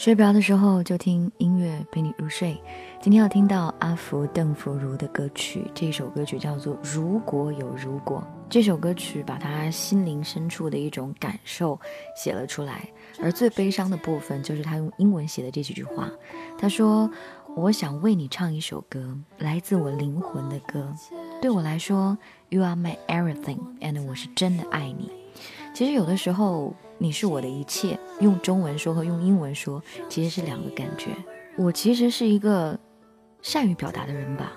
睡不着的时候就听音乐陪你入睡。今天要听到阿福邓福如的歌曲，这首歌曲叫做《如果有如果》。这首歌曲把他心灵深处的一种感受写了出来，而最悲伤的部分就是他用英文写的这几句话。他说：“我想为你唱一首歌，来自我灵魂的歌。对我来说，You are my everything，and 我是真的爱你。其实有的时候。”你是我的一切，用中文说和用英文说其实是两个感觉。我其实是一个善于表达的人吧，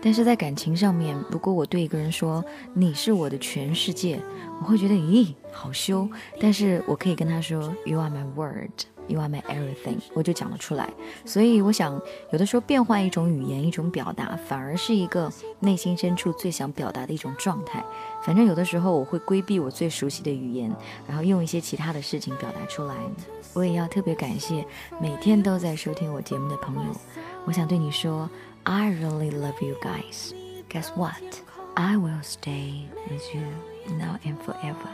但是在感情上面，如果我对一个人说你是我的全世界，我会觉得咦，好羞。但是我可以跟他说 You are my world。You are my everything，我就讲了出来。所以我想，有的时候变换一种语言、一种表达，反而是一个内心深处最想表达的一种状态。反正有的时候我会规避我最熟悉的语言，然后用一些其他的事情表达出来。我也要特别感谢每天都在收听我节目的朋友。我想对你说，I really love you guys. Guess what? I will stay with you now and forever.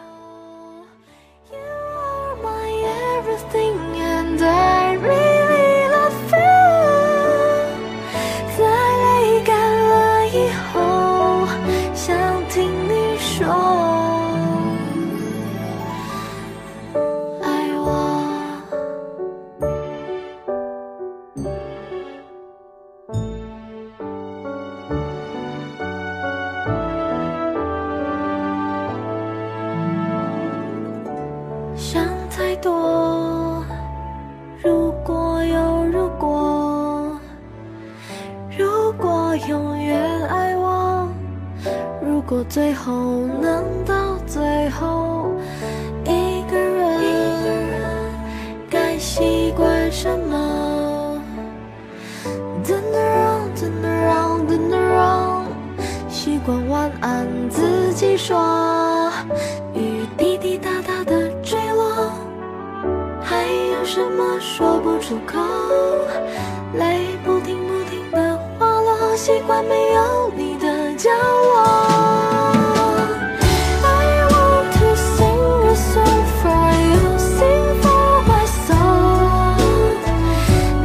You are my everything. and 永远爱我。如果最后能到最后一个人，该习惯什么？Turn around, turn around, turn around，习惯晚安自己说。雨滴滴答答的坠落，还有什么说不出口？泪不停不停的。习惯没有你的角落。I want to sing a song for you, sing for myself。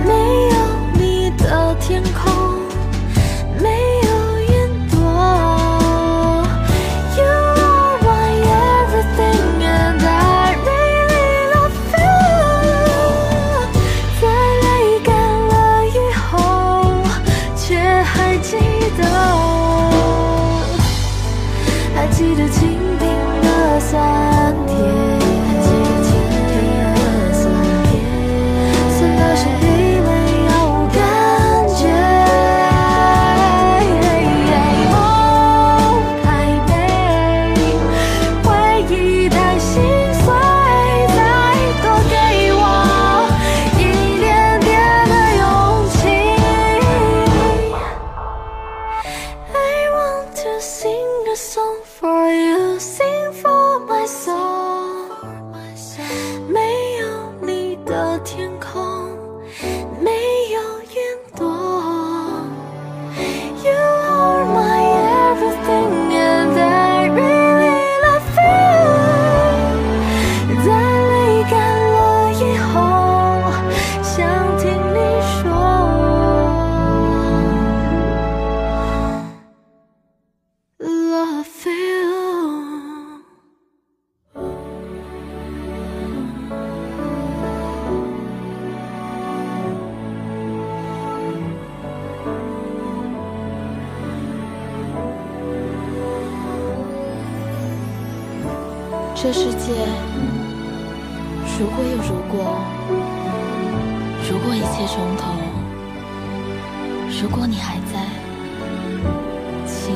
没有你的天空。A song for you, sing for my soul。没有你的天空。这世界如果有如果如果一切重头如果你还在请